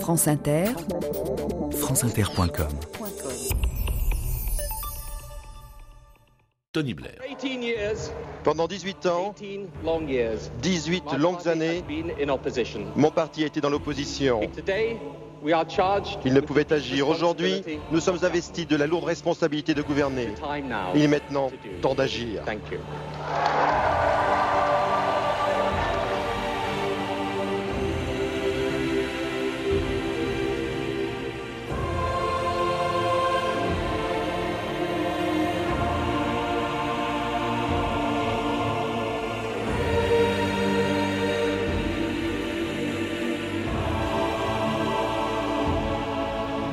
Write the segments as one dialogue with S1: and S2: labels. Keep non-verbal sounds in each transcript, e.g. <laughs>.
S1: France Inter,
S2: franceinter.com.
S3: Tony Blair.
S4: Pendant 18 ans, 18 longues années, mon parti a été dans l'opposition. Il ne pouvait agir. Aujourd'hui, nous sommes investis de la lourde responsabilité de gouverner. Il est maintenant temps d'agir.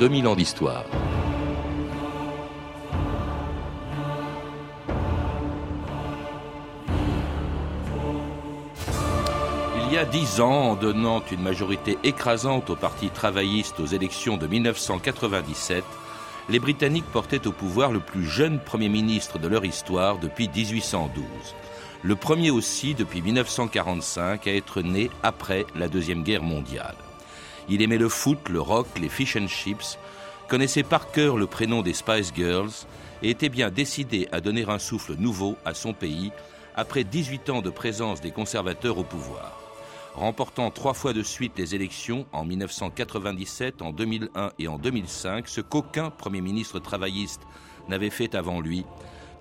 S3: 2000 ans d'histoire. Il y a dix ans, en donnant une majorité écrasante au Parti travailliste aux élections de 1997, les Britanniques portaient au pouvoir le plus jeune Premier ministre de leur histoire depuis 1812. Le premier aussi depuis 1945 à être né après la Deuxième Guerre mondiale. Il aimait le foot, le rock, les fish and chips, connaissait par cœur le prénom des Spice Girls et était bien décidé à donner un souffle nouveau à son pays après 18 ans de présence des conservateurs au pouvoir. Remportant trois fois de suite les élections en 1997, en 2001 et en 2005, ce qu'aucun Premier ministre travailliste n'avait fait avant lui,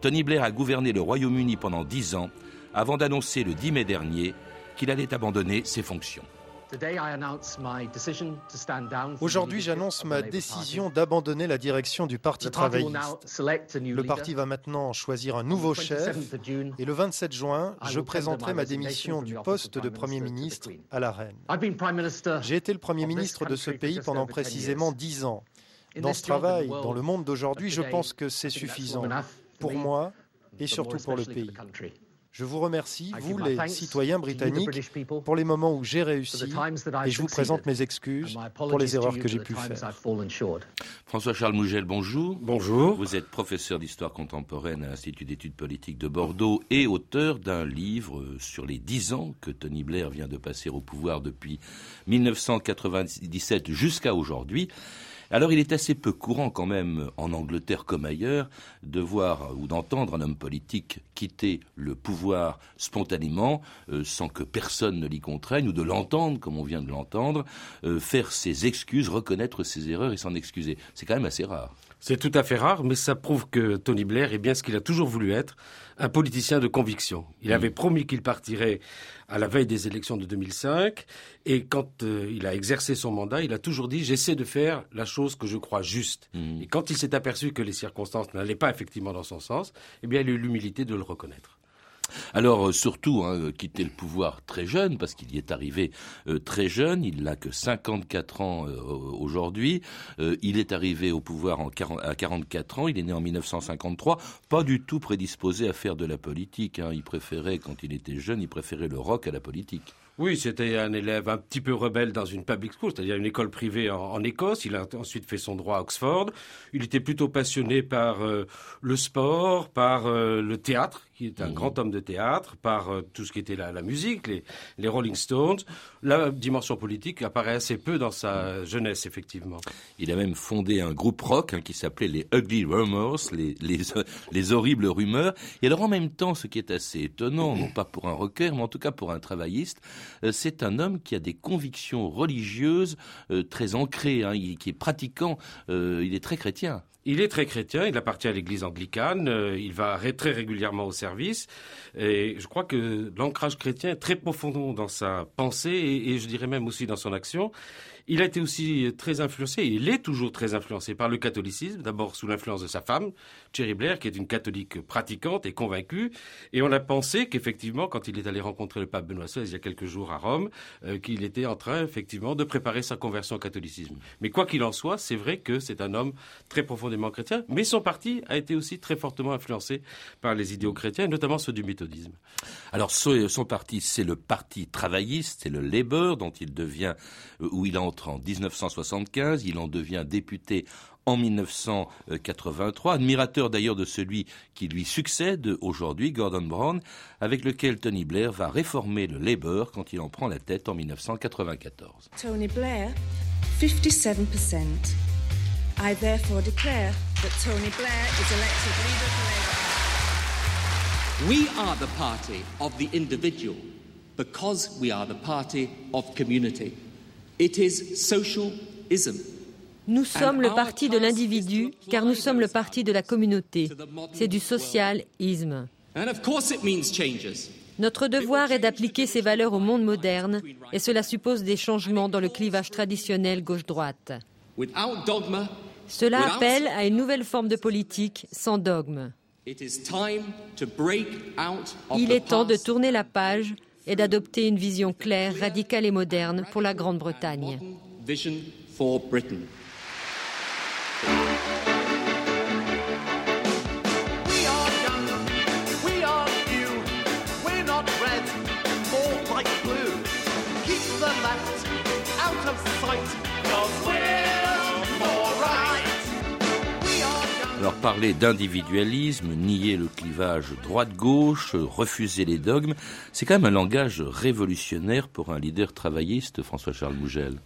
S3: Tony Blair a gouverné le Royaume-Uni pendant dix ans avant d'annoncer le 10 mai dernier qu'il allait abandonner ses fonctions.
S5: Aujourd'hui, j'annonce ma décision d'abandonner la direction du Parti travailliste. Le parti va maintenant choisir un nouveau chef et le 27 juin, je présenterai ma démission du poste de Premier ministre à la Reine. J'ai été le Premier ministre de ce pays pendant précisément dix ans. Dans ce travail, dans le monde d'aujourd'hui, je pense que c'est suffisant pour moi et surtout pour le pays. Je vous remercie, vous les citoyens britanniques, pour les moments où j'ai réussi et je vous présente mes excuses pour les erreurs que j'ai pu faire.
S3: François-Charles Mougel, bonjour.
S6: Bonjour.
S3: Vous êtes professeur d'histoire contemporaine à l'Institut d'études politiques de Bordeaux et auteur d'un livre sur les dix ans que Tony Blair vient de passer au pouvoir depuis 1997 jusqu'à aujourd'hui. Alors il est assez peu courant quand même, en Angleterre comme ailleurs, de voir ou d'entendre un homme politique quitter le pouvoir spontanément, euh, sans que personne ne l'y contraigne, ou de l'entendre, comme on vient de l'entendre, euh, faire ses excuses, reconnaître ses erreurs et s'en excuser. C'est quand même assez rare.
S6: C'est tout à fait rare, mais ça prouve que Tony Blair est bien ce qu'il a toujours voulu être, un politicien de conviction. Il mm. avait promis qu'il partirait à la veille des élections de 2005, et quand euh, il a exercé son mandat, il a toujours dit j'essaie de faire la chose que je crois juste. Mm. Et quand il s'est aperçu que les circonstances n'allaient pas effectivement dans son sens, eh bien, il a eu l'humilité de le reconnaître.
S3: Alors euh, surtout, hein, quitter le pouvoir très jeune, parce qu'il y est arrivé euh, très jeune, il n'a que 54 ans euh, aujourd'hui, il est arrivé au pouvoir en à 44 ans, il est né en 1953, pas du tout prédisposé à faire de la politique, hein. il préférait, quand il était jeune, il préférait le rock à la politique.
S6: Oui, c'était un élève un petit peu rebelle dans une public school, c'est-à-dire une école privée en, Écosse. Il a ensuite fait son droit à Oxford. Il était plutôt passionné par le sport, par le théâtre qui est un mhm. grand homme de théâtre, par euh, tout ce qui était la, la musique, les, les, Rolling Stones. La dimension politique apparaît assez peu dans sa jeunesse, effectivement.
S3: Il a même fondé un groupe rock hein, qui s'appelait les Ugly Rumors, les, les, <laughs> les, horribles rumeurs. Et alors en même temps, ce qui est assez étonnant, non pas pour un rocker, mais en tout cas pour un travailliste, euh, c'est un homme qui a des convictions religieuses euh, très ancrées, hein, qui est pratiquant, il est très chrétien.
S6: Il est très chrétien, il appartient à l'église anglicane, euh, il va très régulièrement au service, et je crois que l'ancrage chrétien est très profond dans sa pensée et je dirais même aussi dans son action. Il a été aussi très influencé, et il est toujours très influencé par le catholicisme, d'abord sous l'influence de sa femme, Cherry Blair, qui est une catholique pratiquante et convaincue. Et on a pensé qu'effectivement, quand il est allé rencontrer le pape Benoît XVI il y a quelques jours à Rome, euh, qu'il était en train effectivement de préparer sa conversion au catholicisme. Mais quoi qu'il en soit, c'est vrai que c'est un homme très profondément chrétien, mais son parti a été aussi très fortement influencé par les idéaux chrétiens, notamment ceux du méthodisme.
S3: Alors son parti, c'est le parti travailliste, c'est le Labour dont il devient, euh, où il entre en 1975, il en devient député en 1983, admirateur d'ailleurs de celui qui lui succède aujourd'hui, Gordon Brown, avec lequel Tony Blair va réformer le Labour quand il en prend la tête en 1994.
S7: Tony Blair
S1: 57%. I therefore declare that Tony Blair is elected leader of the Labour Party.
S7: We are the party of the individual because we are the party of community. It is socialism.
S8: Nous sommes le parti de l'individu car nous sommes le parti de la communauté. C'est du socialisme. Notre devoir est d'appliquer ces valeurs au monde moderne et cela suppose des changements dans le clivage traditionnel gauche-droite. Cela appelle à une nouvelle forme de politique sans dogme. Il est temps de tourner la page et d'adopter une vision claire, radicale et moderne pour la Grande-Bretagne.
S3: Parler d'individualisme, nier le clivage droite-gauche, refuser les dogmes, c'est quand même un langage révolutionnaire pour un leader travailliste, François-Charles Mougel.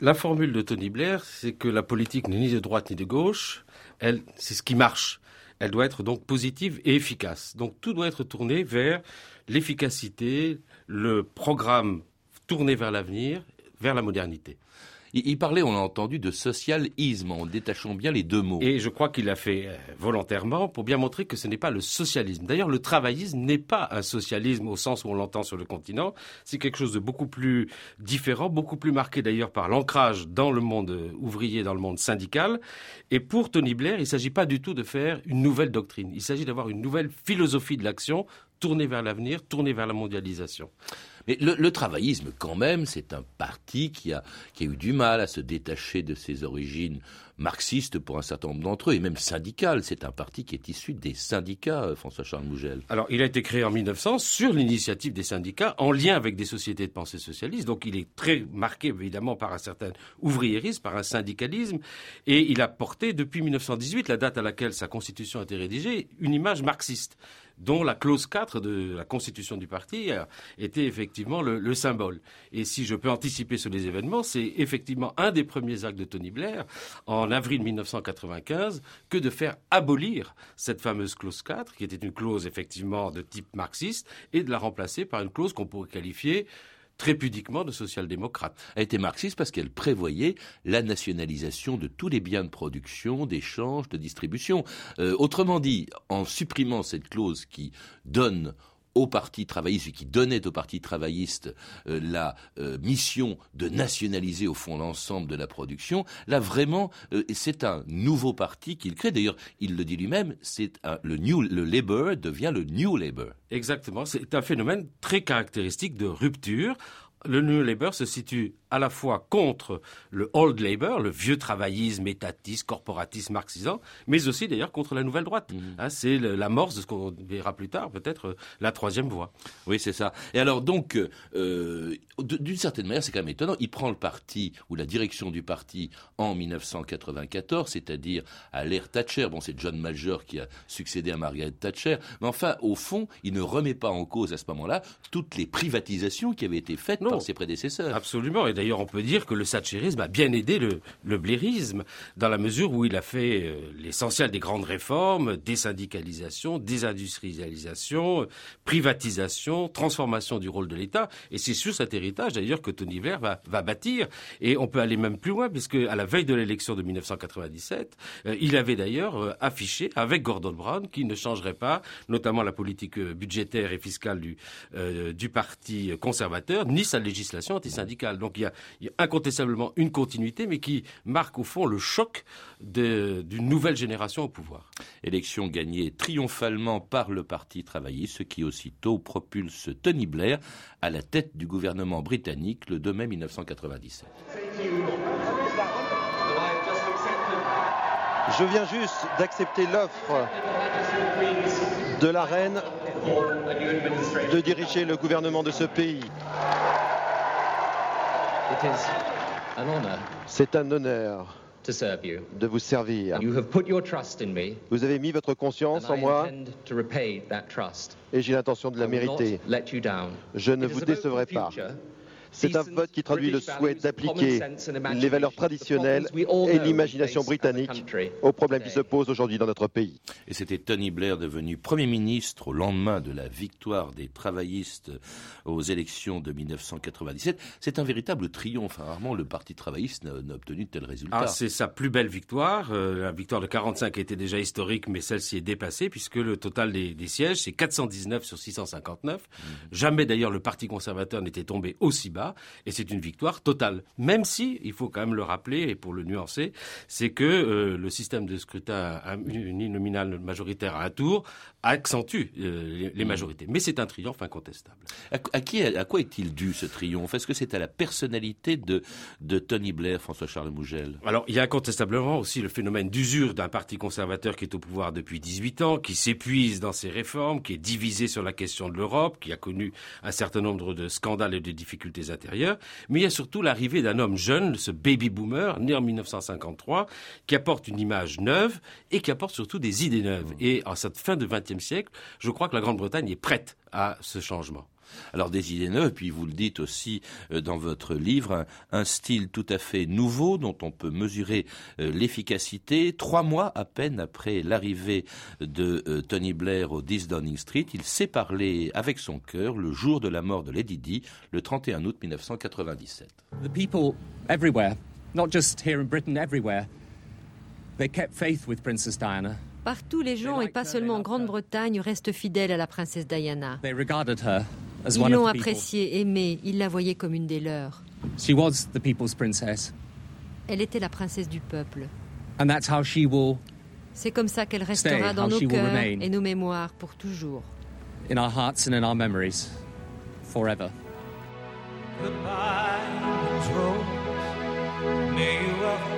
S6: La formule de Tony Blair, c'est que la politique n'est ni de droite ni de gauche, elle, c'est ce qui marche. Elle doit être donc positive et efficace. Donc tout doit être tourné vers l'efficacité, le programme tourné vers l'avenir, vers la modernité.
S3: Il, parlait, on l'a entendu, de socialisme, en détachant bien les deux mots.
S6: Et je crois qu'il l'a fait euh, volontairement pour bien montrer que ce n'est pas le socialisme. D'ailleurs, le travaillisme n'est pas un socialisme au sens où on l'entend sur le continent. C'est quelque chose de beaucoup plus différent, beaucoup plus marqué d'ailleurs par l'ancrage dans le monde ouvrier, dans le monde syndical. Et pour Tony Blair, il ne s'agit pas du tout de faire une nouvelle doctrine. Il s'agit d'avoir une nouvelle philosophie de l'action tournée vers l'avenir, tournée vers la mondialisation.
S3: Mais le, travaillisme, quand même, c'est un parti qui a, qui a eu du mal à se détacher de ses origines marxistes pour un certain nombre d'entre eux, et même syndicales. C'est un parti qui est issu des syndicats, euh, François-Charles Mougel.
S6: Alors, il a été créé en 1900 sur l'initiative des syndicats, en lien avec des sociétés de pensée socialiste. Donc, il est très marqué, évidemment, par un certain ouvriérisme, par un syndicalisme, et il a porté, depuis 1918, la date à laquelle sa constitution a été rédigée, une image marxiste dont la clause 4 de la constitution du parti était effectivement le, symbole. Et si je peux anticiper sur les événements, c'est effectivement un des premiers actes de Tony Blair, en avril 1995, que de faire abolir cette fameuse clause 4, qui était une clause effectivement de type marxiste, et de la remplacer par une clause qu'on pourrait qualifier très pudiquement de social-démocrate.
S3: Elle était marxiste parce qu'elle prévoyait la nationalisation de tous les biens de production, d'échange, de distribution. Euh, autrement dit, en supprimant cette clause qui donne au Parti travailliste, qui donnait au Parti travailliste euh, la euh, mission de nationaliser au fond l'ensemble de la production, là vraiment, c'est un nouveau parti qu'il crée. D'ailleurs, il le dit lui-même, c'est le New, le Labour devient le New Labour.
S6: Exactement, c'est un phénomène très caractéristique de rupture. Le New Labour se situe à la fois contre le old labor, le vieux travaillisme étatiste, corporatiste, marxisant, mais aussi d'ailleurs contre la nouvelle droite. Mhm. Hein, c'est l'amorce de ce qu'on verra plus tard, peut-être euh, la troisième voie.
S3: Oui, c'est ça. Et alors donc, euh, d'une certaine manière, c'est quand même étonnant. Il prend le parti ou la direction du parti en 1994, c'est-à-dire à, l'ère Thatcher. Bon, c'est John Major qui a succédé à Margaret Thatcher, mais enfin, au fond, il ne remet pas en cause à ce moment-là toutes les privatisations qui avaient été faites par ses prédécesseurs.
S6: Absolument. D'ailleurs, on peut dire que le thatcherisme a bien aidé le, le blairisme, dans la mesure où il a fait euh, l'essentiel des grandes réformes, désyndicalisation, désindustrialisation, privatisation, transformation du rôle de l'État. Et c'est sur cet héritage, d'ailleurs, que Tony Blair va, va, bâtir. Et on peut aller même plus loin, puisque à la veille de l'élection de 1997, euh, il avait d'ailleurs euh, affiché avec Gordon Brown qu'il ne changerait pas, notamment la politique budgétaire et fiscale du, du Parti conservateur, ni sa législation antisyndicale. Donc il y a il y a incontestablement une continuité, mais qui marque au fond le choc d'une nouvelle génération au pouvoir.
S3: Élection gagnée triomphalement par le Parti travailliste, ce qui aussitôt propulse Tony Blair à la tête du gouvernement britannique le 2 mai 1997.
S4: Je viens juste d'accepter l'offre de la reine de diriger le gouvernement de ce pays. C'est un honneur de vous servir. Vous avez mis votre conscience en moi et j'ai l'intention de la mériter. Je ne vous décevrai pas. C'est un vote qui traduit le souhait d'appliquer les valeurs traditionnelles et l'imagination britannique aux problèmes qui se posent aujourd'hui dans notre pays.
S3: Et c'était Tony Blair devenu Premier ministre au lendemain de la victoire des travaillistes aux élections de 1997. C'est un véritable triomphe. Rarement le Parti travailliste n'a obtenu de tels résultats.
S6: Ah, c'est sa plus belle victoire. Euh, la victoire de 45 était déjà historique, mais celle-ci est dépassée puisque le total des, sièges, c'est 419 sur 659. Mmh. Jamais d'ailleurs le Parti conservateur n'était tombé aussi bas et c'est une victoire totale. Même si, il faut quand même le rappeler et pour le nuancer, c'est que euh, le système de scrutin uninominal majoritaire à un tour accentue euh, les, mmh. majorités. Mais c'est un triomphe incontestable.
S3: À, qui, à quoi est-il dû ce triomphe? Est-ce que c'est à la personnalité de, de Tony Blair, François-Charles Mougel?
S6: Alors, il y a incontestablement aussi le phénomène d'usure d'un parti conservateur qui est au pouvoir depuis 18 ans, qui s'épuise dans ses réformes, qui est divisé sur la question de l'Europe, qui a connu un certain nombre de scandales et de difficultés intérieures. Mais il y a surtout l'arrivée d'un homme jeune, ce baby boomer, né en 1953, qui apporte une image neuve et qui apporte surtout des idées neuves. Et en cette fin de Je crois que la Grande-Bretagne est prête à ce changement.
S3: Alors des idées neuves, puis vous le dites aussi euh, dans votre livre, un, style tout à fait nouveau dont on peut mesurer euh, l'efficacité. Trois mois à peine après l'arrivée de euh, Tony Blair au 10 Downing Street, il s'est parlé avec son cœur le jour de la mort de Lady Di, le 31 août 1997. The people everywhere, not just here in Britain, everywhere,
S8: they kept faith with Princess Diana. Partout, les gens, et pas seulement en Grande-Bretagne, restent fidèles à la princesse Diana. Ils l'ont appréciée, aimée, ils la voyaient comme une des leurs. Elle était la princesse du peuple. C'est comme ça qu'elle restera dans nos cœurs et nos mémoires pour toujours. In our hearts and in our memories, forever. the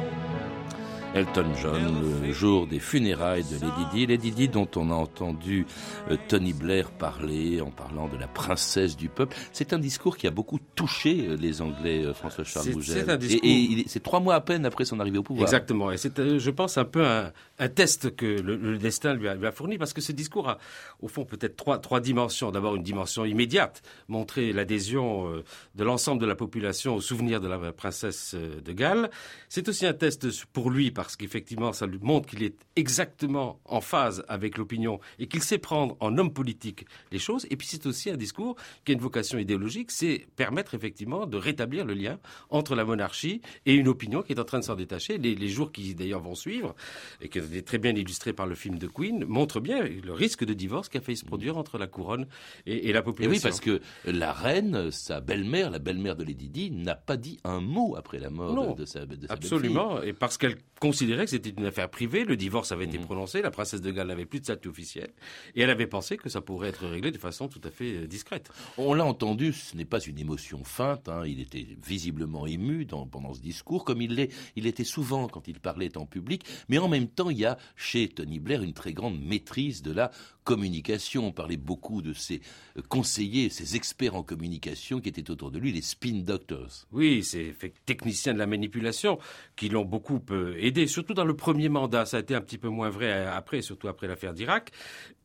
S8: Elton John, le jour des funérailles de Lady Di. Lady Di dont on a entendu euh, Tony Blair parler en parlant de la princesse du peuple. C'est un discours qui a beaucoup touché euh, les Anglais, euh, François-Charles Bougel. Et, c'est trois mois à peine après son arrivée au pouvoir.
S6: Exactement. Et c'est, je pense, un peu un, test que le, destin lui a, fourni parce que ce discours a, au fond, peut-être trois, trois dimensions. D'abord, une dimension immédiate, montrer l'adhésion de l'ensemble de la population au souvenir de la princesse de Galles. C'est aussi un test pour lui parce qu'effectivement, ça lui montre qu'il est exactement en phase avec l'opinion et qu'il sait prendre en homme politique les choses. Et puis c'est aussi un discours qui a une vocation idéologique, c'est permettre effectivement de rétablir le lien entre la monarchie et une opinion qui est en train de s'en détacher. Les, jours qui d'ailleurs vont suivre, et qui est très bien illustré par le film de Queen, montrent bien le risque de divorce qui a failli se produire entre la couronne et, la population.
S3: Et oui, parce que la reine, sa belle-mère, la belle-mère de Lady Di, n'a pas dit un mot après la mort de, sa, de
S6: sa Absolument, et parce qu'elle considérait que c'était une affaire privée, le divorce avait été mmh. prononcé, la princesse de Galles n'avait plus de statut officiel, et elle avait pensé que ça pourrait être réglé de façon tout à fait euh, discrète.
S3: On l'a entendu, ce n'est pas une émotion feinte, hein. il était visiblement ému pendant ce discours, comme il l'est, il était souvent quand il parlait en public, mais en même temps, il y a chez Tony Blair une très grande maîtrise de la communication. On parlait beaucoup de ses euh, conseillers, ses experts en communication qui étaient autour de lui, les spin doctors.
S6: Oui, ces techniciens de la manipulation qui l'ont beaucoup euh, surtout dans le premier mandat. Ça a été un petit peu moins vrai euh, après, surtout après l'affaire d'Irak.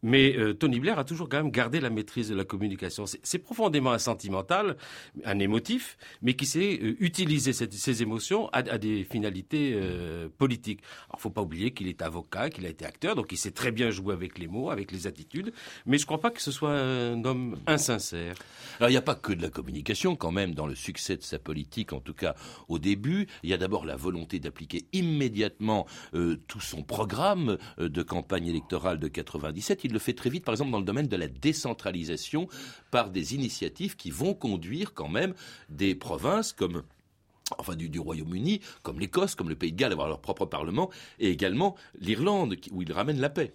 S6: Mais Tony Blair a toujours quand même gardé la maîtrise de la communication. C'est profondément un sentimental, un émotif, mais qui sait utiliser ses émotions à, des finalités politiques. Alors, faut pas oublier qu'il est avocat, qu'il a été acteur, donc il sait très bien jouer avec les mots, avec les attitudes. Mais je ne crois pas que ce soit un homme insincère.
S3: Alors il n'y a pas que de la communication quand même dans le succès de sa politique, en tout cas au début. Il y a d'abord la volonté d'appliquer immédiatement euh, tout son programme euh, de campagne électorale de 97. Il le fait très vite, par exemple dans le domaine de la décentralisation, par des initiatives qui vont conduire quand même des provinces comme enfin du, Royaume-Uni, comme l'Écosse, comme le Pays de Galles, avoir leur propre parlement, et également l'Irlande, où il ramène la paix.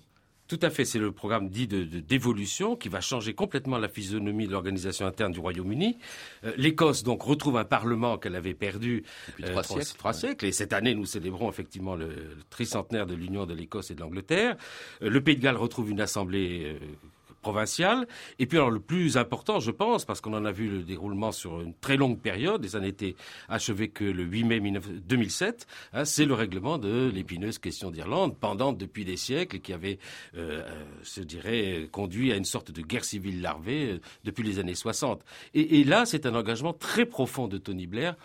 S6: Tout à fait, c'est le programme dit de, d'évolution qui va changer complètement la physionomie de l'organisation interne du Royaume-Uni. Euh, L'Écosse donc retrouve un parlement qu'elle avait perdu
S3: depuis trois,
S6: euh,
S3: siècles,
S6: siècles, Et cette année, nous célébrons effectivement le, tricentenaire de l'union de l'Écosse et de l'Angleterre. Euh, le Pays de Galles retrouve une assemblée provinciale. Et puis alors le plus important, je pense, parce qu'on en a vu le déroulement sur une très longue période, et ça n'était achevé que le 8 mai 2007, hein, c'est le règlement de l'épineuse question d'Irlande, pendant depuis des siècles, qui avait, euh, euh, je dirais, conduit à une sorte de guerre civile larvée euh, depuis les années 60. Et, et là, c'est un engagement très profond de Tony Blair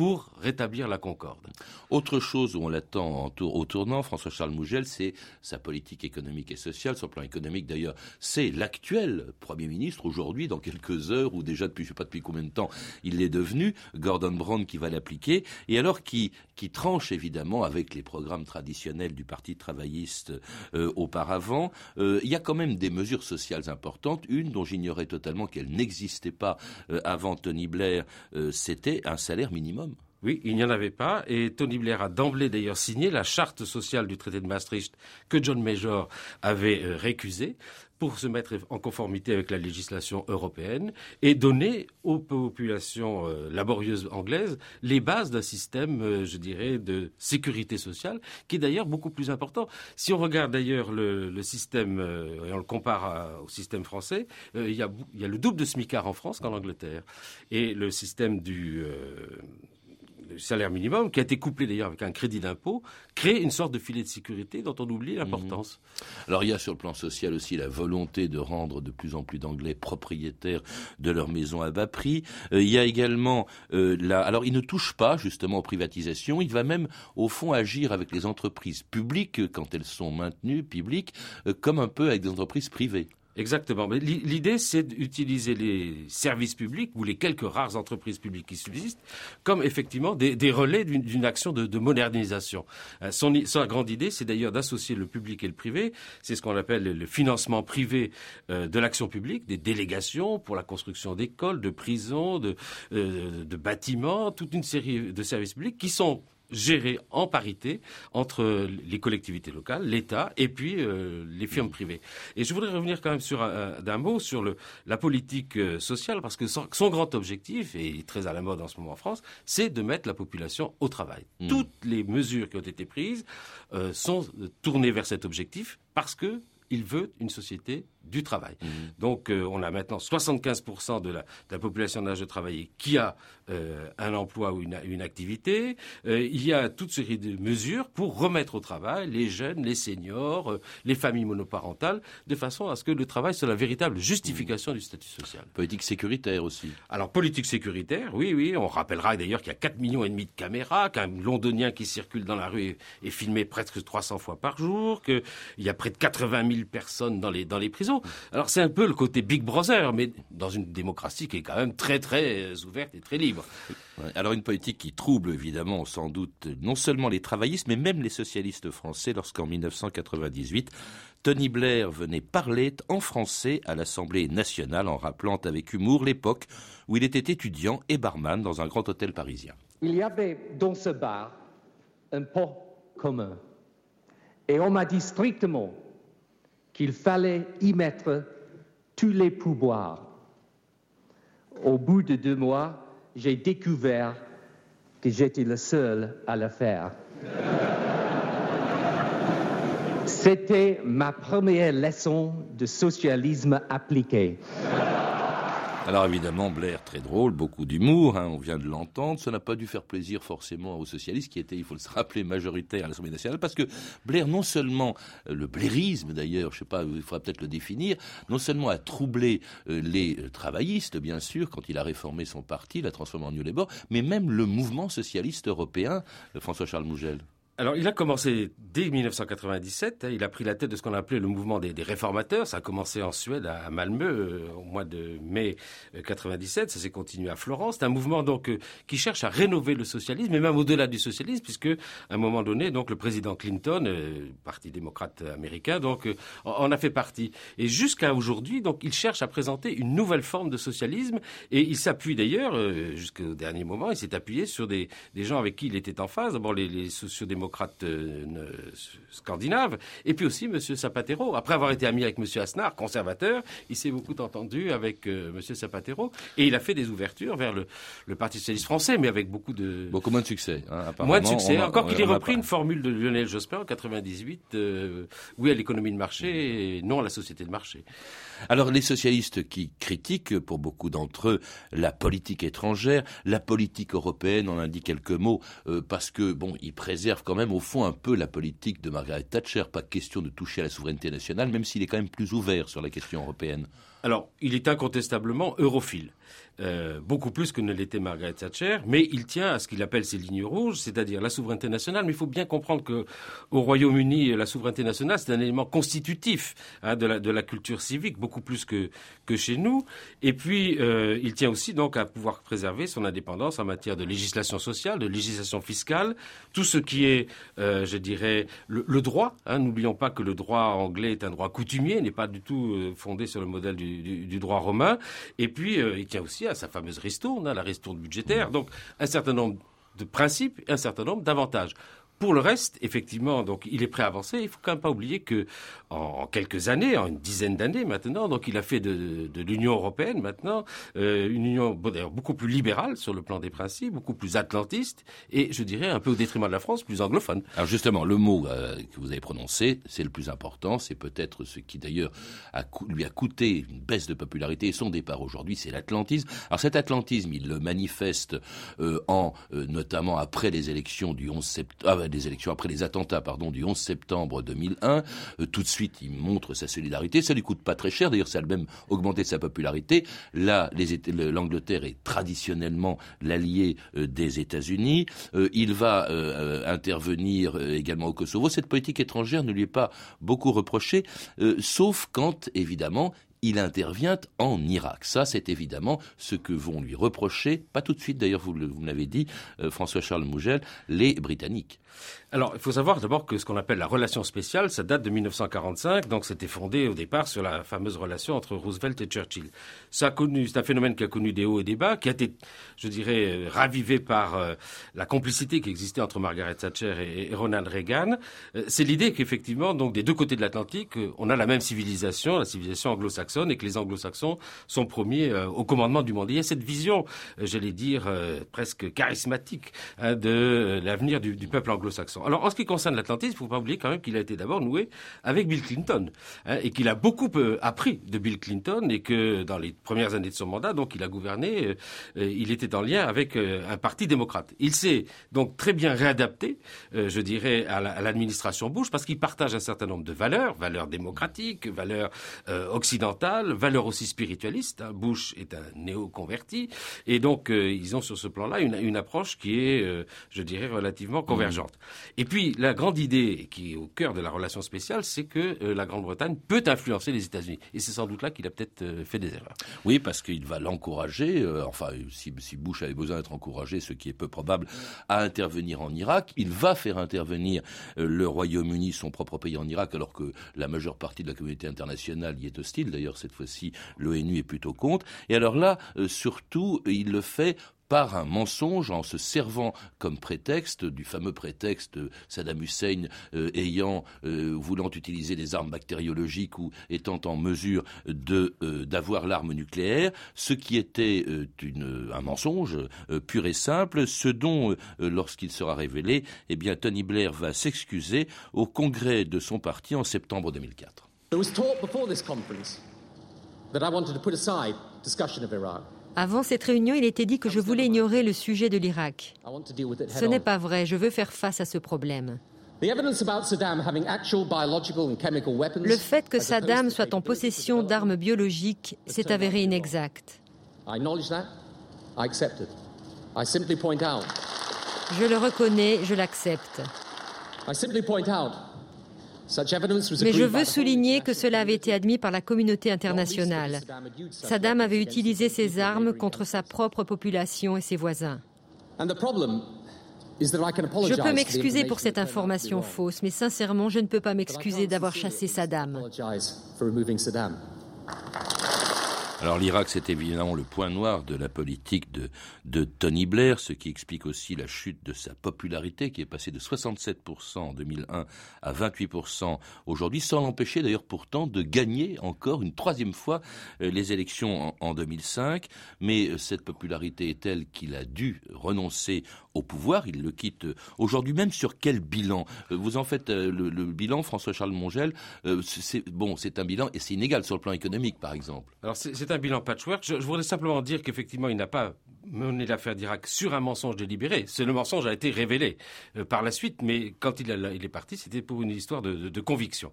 S6: pour rétablir la concorde.
S3: Autre chose où on l'attend au tournant, François-Charles Mougel, c'est sa politique économique et sociale. Le plan économique, d'ailleurs, c'est l'actuel Premier ministre aujourd'hui, dans quelques heures, ou déjà depuis je ne sais pas depuis combien de temps il l'est devenu, Gordon Brown qui va l'appliquer, et alors qui, qui tranche évidemment avec les programmes traditionnels du Parti travailliste euh, auparavant. Euh, il y a quand même des mesures sociales importantes. Une dont j'ignorais totalement qu'elle n'existait pas euh, avant Tony Blair, c'était un salaire minimum.
S6: Oui, il n'y en avait pas. Et Tony Blair a d'emblée d'ailleurs signé la charte sociale du traité de Maastricht que John Major avait euh, récusée pour se mettre en conformité avec la législation européenne et donner aux populations euh, laborieuses anglaises les bases d'un système, euh, je dirais, de sécurité sociale, qui est d'ailleurs beaucoup plus important. Si on regarde d'ailleurs le, système, et on le compare au système français, il y, a, le double de SMICAR en France qu'en Angleterre. Et le système du le salaire minimum, qui a été couplé d'ailleurs avec un crédit d'impôt, crée une sorte de filet de sécurité dont on oublie l'importance.
S3: Mhm. Alors il y a sur le plan social aussi la volonté de rendre de plus en plus d'Anglais propriétaires de leurs maisons à bas prix. Euh, il y a également euh, la... Alors il ne touche pas justement aux privatisations, il va même au fond agir avec les entreprises publiques quand elles sont maintenues publiques, euh, comme un peu avec des entreprises privées.
S6: Exactement. Mais l'idée, c'est d'utiliser les services publics ou les quelques rares entreprises publiques qui subsistent comme effectivement des, relais d'une action de, modernisation. Euh, sa grande idée, c'est d'ailleurs d'associer le public et le privé. C'est ce qu'on appelle le financement privé euh, de l'action publique, des délégations pour la construction d'écoles, de prisons, de, euh, de bâtiments, toute une série de services publics qui sont géré en parité entre les collectivités locales, l'État et puis euh, les firmes privées. Et je voudrais revenir quand même sur d'un mot sur le, la politique euh, sociale parce que son, grand objectif, et très à la mode en ce moment en France, c'est de mettre la population au travail. Mmh. Toutes les mesures qui ont été prises euh, sont tournées vers cet objectif parce que il veut une société du travail. Mmh. Donc euh, on a maintenant 75% de la, de la population d'âge de travailler qui a euh, un emploi ou une, une activité. Euh, il y a toute série de mesures pour remettre au travail les jeunes, les seniors, les familles monoparentales, de façon à ce que le travail soit la véritable justification du statut social.
S3: Politique sécuritaire aussi.
S6: Alors politique sécuritaire, oui, oui. On rappellera d'ailleurs qu'il y a 4 millions et demi de caméras, qu'un londonien qui circule dans la rue est, est filmé presque 300 fois par jour, qu'il y a près de 80 000 personnes dans les, dans les prisons. Alors c'est un peu le côté Big Brother, mais dans une démocratie qui est quand même très très euh, ouverte et très libre.
S3: Alors une politique qui trouble évidemment sans doute non seulement les travaillistes, mais même les socialistes français lorsqu'en 1998, Tony Blair venait parler en français à l'Assemblée nationale en rappelant avec humour l'époque où il était étudiant et barman dans un grand hôtel parisien.
S9: Il y avait dans ce bar un pot commun. Et on m'a dit strictement qu'il fallait y mettre tous les pouvoirs. Au bout de deux mois, j'ai découvert que j'étais le seul à le faire. C'était ma première leçon de socialisme appliqué.
S3: Alors évidemment, Blair, très drôle, beaucoup d'humour, hein, on vient de l'entendre. Ça n'a pas dû faire plaisir forcément aux socialistes qui étaient, il faut le <laughs> rappeler, majoritaires à l'Assemblée nationale, parce que Blair, non seulement, euh, le blairisme d'ailleurs, je sais pas, il faudra peut-être le définir, non seulement a troublé euh, les euh, travaillistes, bien sûr, quand il a réformé son parti, l'a transformé en New Labour, mais même le mouvement socialiste européen, François-Charles Mougel.
S6: Alors, il a commencé dès 1997. Hein, il a pris la tête de ce qu'on appelait le mouvement des, réformateurs. Ça a commencé en Suède, à, Malmö, euh, au mois de mai 1997. Euh, Ça s'est continué à Florence. C'est un mouvement donc euh, qui cherche à rénover le socialisme, et même au-delà du socialisme, puisque à un moment donné, donc le président Clinton, parti démocrate américain, donc en a fait partie. Et jusqu'à aujourd'hui, donc il cherche à présenter une nouvelle forme de socialisme, et il s'appuie d'ailleurs jusqu'au dernier moment, il s'est appuyé sur des, gens avec qui il était en phase. D'abord les, les démocrates scandinaves, et puis aussi M. Zapatero. Après avoir été ami avec M. Asnar, conservateur, il s'est beaucoup entendu avec M. Zapatero, et il a fait des ouvertures vers le, Parti socialiste français, mais avec beaucoup de...
S3: Beaucoup moins de succès.
S6: Hein, moins de succès, encore qu'il ait repris une formule de Lionel Jospin en 98, oui à l'économie de marché et non à la société de marché.
S3: Alors les socialistes qui critiquent, pour beaucoup d'entre eux, la politique étrangère, la politique européenne, on en dit quelques mots, euh, parce que bon, ils préservent quand même au fond un peu la politique de Margaret Thatcher. Pas question de toucher à la souveraineté nationale, même s'il est quand même plus ouvert sur la question européenne.
S6: Alors, il est incontestablement europhile. Euh, beaucoup plus que ne l'était Margaret Thatcher, mais il tient à ce qu'il appelle ses lignes rouges, c'est-à-dire la souveraineté nationale. Mais il faut bien comprendre que au Royaume-Uni, la souveraineté nationale, c'est un élément constitutif hein, de, la, culture civique, beaucoup plus que, chez nous. Et puis, euh, il tient aussi donc à pouvoir préserver son indépendance en matière de législation sociale, de législation fiscale, tout ce qui est, euh, je dirais, le, droit. Hein. N'oublions pas que le droit anglais est un droit coutumier, n'est pas du tout fondé sur le modèle du, du droit romain. Et puis, il tient aussi à sa fameuse ristourne, hein, la ristourne budgétaire. Donc, un certain nombre de principes et un certain nombre d'avantages. Pour le reste, effectivement, donc il est prêt à avancer. Il faut quand même pas oublier que en, quelques années, en une dizaine d'années maintenant, donc il a fait de, l'Union européenne maintenant euh, une union d'ailleurs beaucoup plus libérale sur le plan des principes, beaucoup plus atlantiste et je dirais un peu au détriment de la France, plus anglophone.
S3: Alors justement, le mot euh, que vous avez prononcé, c'est le plus important. C'est peut-être ce qui d'ailleurs lui a coûté une baisse de popularité et son départ aujourd'hui, c'est l'atlantisme. Alors cet atlantisme, il le manifeste euh, en notamment après les élections du 11 septembre des élections, après les attentats pardon, du 11 septembre 2001. Euh, tout de suite, il montre sa solidarité. Ça lui coûte pas très cher. D'ailleurs, ça a même augmenté sa popularité. Là, l'Angleterre est traditionnellement l'allié euh, des États-Unis. Euh, il va intervenir également au Kosovo. Cette politique étrangère ne lui est pas beaucoup reprochée, sauf quand, évidemment, il intervient en Irak. Ça, c'est évidemment ce que vont lui reprocher, pas tout de suite d'ailleurs, vous, l'avez dit, François-Charles Mougel, les Britanniques.
S6: Alors, il faut savoir d'abord que ce qu'on appelle la relation spéciale, ça date de 1945, donc c'était fondé au départ sur la fameuse relation entre Roosevelt et Churchill. C'est un phénomène qui a connu des hauts et des bas, qui a été, je dirais, euh, ravivé par euh, la complicité qui existait entre Margaret Thatcher et, Ronald Reagan. Euh, c'est l'idée qu'effectivement, donc des deux côtés de l'Atlantique, on a la même civilisation, la civilisation anglo-saxonne, et que les anglo-saxons sont premiers au commandement du monde. il y a cette vision, j'allais dire, presque charismatique hein, de l'avenir du, du peuple Alors, en ce qui concerne l'Atlantisme, il ne faut pas oublier quand même qu'il a été d'abord noué avec Bill Clinton, hein, et qu'il a beaucoup euh, appris de Bill Clinton, et que dans les premières années de son mandat, donc il a gouverné, euh, euh, il était en lien avec un parti démocrate. Il s'est donc très bien réadapté, je dirais, à l'administration Bush, parce qu'il partage un certain nombre de valeurs, valeurs démocratiques, valeurs occidentales, valeurs aussi spiritualistes. Hein. Bush est un néo-converti, et donc ils ont sur ce plan-là une, approche qui est, je dirais, relativement convergente. Et puis, la grande idée qui est au cœur de la relation spéciale, c'est que euh, la Grande-Bretagne peut influencer les États-Unis. Et c'est sans doute là qu'il a peut-être euh, fait des erreurs.
S3: Oui, parce qu'il va l'encourager, euh, enfin, si, si, Bush avait besoin d'être encouragé, ce qui est peu probable, à intervenir en Irak, il va faire intervenir le Royaume-Uni, son propre pays en Irak, alors que la majeure partie de la communauté internationale y est hostile. D'ailleurs, cette fois-ci, l'ONU est plutôt contre. Et alors là, surtout, il le fait par un mensonge en se servant comme prétexte du fameux prétexte Saddam Hussein euh, ayant euh, voulant utiliser des armes bactériologiques ou étant en mesure de euh, d'avoir l'arme nucléaire, ce qui était une, un mensonge pur et simple, ce dont lorsqu'il sera révélé, eh bien Tony Blair va s'excuser au congrès de son parti en septembre 2004.
S10: Avant cette réunion, il était dit que je voulais ignorer le sujet de l'Irak. Ce n'est pas vrai, je veux faire face à ce problème. Le fait que Saddam soit en possession d'armes biologiques s'est avéré inexact. Je le reconnais, je l'accepte. Mais je veux souligner que cela avait été admis par la communauté internationale. Saddam avait utilisé ses armes contre sa propre population et ses voisins. Je peux m'excuser pour cette information fausse, mais sincèrement, je ne peux pas m'excuser d'avoir chassé Saddam.
S3: Alors l'Irak, c'est évidemment le point noir de la politique de, de Tony Blair, ce qui explique aussi la chute de sa popularité qui est passée de 67% en 2001 à 28% aujourd'hui, sans l'empêcher d'ailleurs pourtant de gagner encore une troisième fois euh, les élections en, 2005. Mais euh, cette popularité est telle qu'il a dû renoncer au pouvoir. Il le quitte euh, aujourd'hui même sur quel bilan? Vous en faites le, bilan, François-Charles Mongel? c'est, bon, c'est un bilan et c'est inégal sur le plan économique, par exemple.
S6: Un bilan patchwork. Je, voudrais simplement dire qu'effectivement, il n'a pas mené l'affaire d'Irak sur un mensonge délibéré. C'est le mensonge a été révélé euh, par la suite, mais quand il, est parti, c'était pour une histoire de, conviction.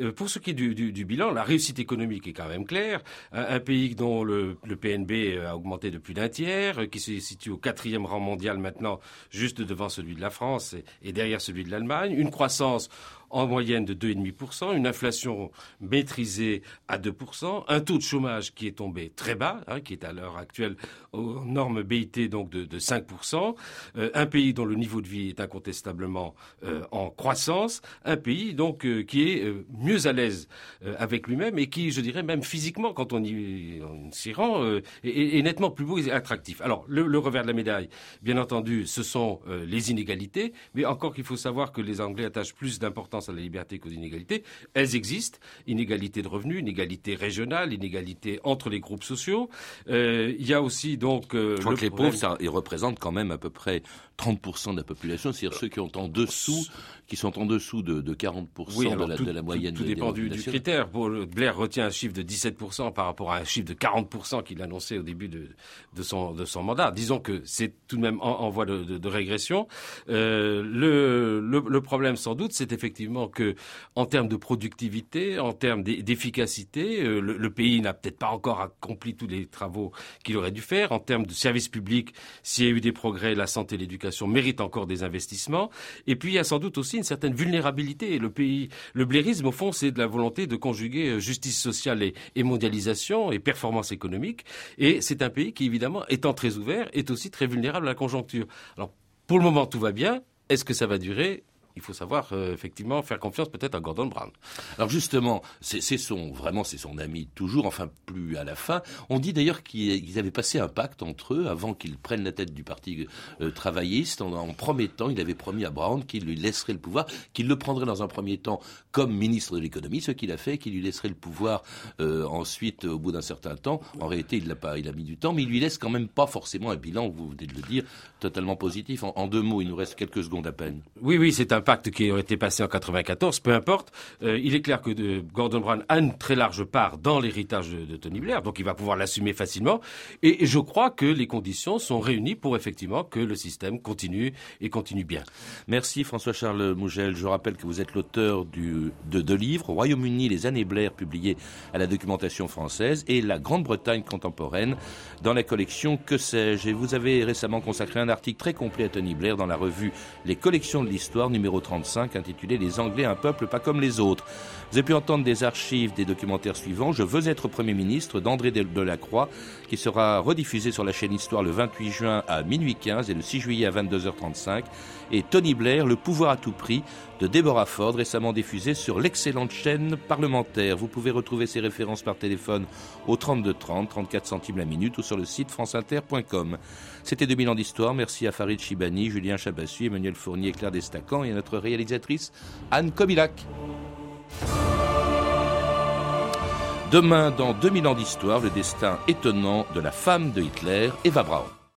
S6: Euh, pour ce qui est du, bilan, la réussite économique est quand même claire. Un, pays dont le, PNB a augmenté de plus d'un tiers, qui se situe au quatrième rang mondial maintenant, juste devant celui de la France et, et derrière celui de l'Allemagne, une croissance en moyenne de 2,5%, une inflation maîtrisée à 2%, un taux de chômage qui est tombé très bas, hein, qui est à l'heure actuelle aux normes BIT donc de, de 5%, euh, un pays dont le niveau de vie est incontestablement euh, en croissance, un pays donc euh, qui est mieux à l'aise avec lui-même et qui, je dirais même physiquement, quand on y, s'y rend, est, nettement plus beau et attractif. Alors le, le, revers de la médaille, bien entendu, ce sont les inégalités, mais encore qu'il faut savoir que les Anglais attachent plus d'importance à la liberté qu'aux inégalités, elles existent. Inégalité de revenus, inégalité régionale, inégalité entre les groupes sociaux. Euh, il y a aussi donc...
S3: Euh, Je crois que les pauvres, ça, ils représentent quand même à peu près 30% de la population, c'est-à-dire ceux qui ont en dessous, qui sont en dessous de, de 40% de, la, de, la, moyenne.
S6: Tout, tout dépend du, du, critère. Blair retient un chiffre de 17% par rapport à un chiffre de 40% qu'il annonçait au début de, de, son, de son mandat. Disons que c'est tout de même en, voie de, de régression. Euh, le, le, le, problème, sans doute, c'est effectivement que, en termes de productivité, en termes d'efficacité, euh, le, pays n'a peut-être pas encore accompli tous les travaux qu'il aurait dû faire. En termes de services publics, s'il y a eu des progrès, la santé, l'éducation mérite encore des investissements. Et puis il y a sans doute aussi une certaine vulnérabilité. Le pays, le blairisme au fond, c'est de la volonté de conjuguer euh, justice sociale et, et mondialisation et performance économique. Et c'est un pays qui évidemment, étant très ouvert, est aussi très vulnérable à la conjoncture. Alors pour le moment, tout va bien. Est-ce que ça va durer? Il faut savoir euh, effectivement faire confiance peut-être à Gordon Brown.
S3: Alors justement, c'est son vraiment c'est son ami toujours, enfin plus à la fin. On dit d'ailleurs qu'ils avaient passé un pacte entre eux avant qu'ils prennent la tête du parti euh, travailliste. En, en, promettant, il avait promis à Brown qu'il lui laisserait le pouvoir, qu'il le prendrait dans un premier temps comme ministre de l'économie, ce qu'il a fait, qu'il lui laisserait le pouvoir euh, ensuite au bout d'un certain temps. En réalité, il l'a pas, il a mis du temps, mais il lui laisse quand même pas forcément un bilan. Vous venez de le dire, totalement positif. En, en deux mots, il nous reste quelques secondes à peine.
S6: Oui, oui, c'est un pacte qui aurait été passé en 94, peu importe. Euh, il est clair que de Gordon Brown a une très large part dans l'héritage de, Tony Blair, donc il va pouvoir l'assumer facilement. Et, je crois que les conditions sont réunies pour effectivement que le système continue et continue bien.
S3: Merci François-Charles Mougel. Je rappelle que vous êtes l'auteur de deux livres, Royaume-Uni, les années Blair, publiés à la documentation française, et La Grande-Bretagne contemporaine, dans la collection Que sais-je? Et vous avez récemment consacré un article très complet à Tony Blair dans la revue Les collections de l'histoire, numéro 35, intitulé Les Anglais, un peuple pas comme les autres. Vous avez pu entendre des archives des documentaires suivants. Je veux être Premier ministre d'André Delacroix, qui sera rediffusé sur la chaîne Histoire le 28 juin à minuit 15 et le 6 juillet à 22h35. Et Tony Blair, Le pouvoir à tout prix, de Deborah Ford, récemment diffusé sur l'excellente chaîne parlementaire. Vous pouvez retrouver ces références par téléphone au 32 30, 34 centimes la minute ou sur le site franceinter.com. C'était 2000 ans d'histoire. Merci à Farid Chibani, Julien Chabassu, Emmanuel Fournier, Claire Destacan et à notre réalisatrice Anne Kobilac. Demain, dans 2000 ans d'histoire, le destin étonnant de la femme de Hitler, Eva Braun.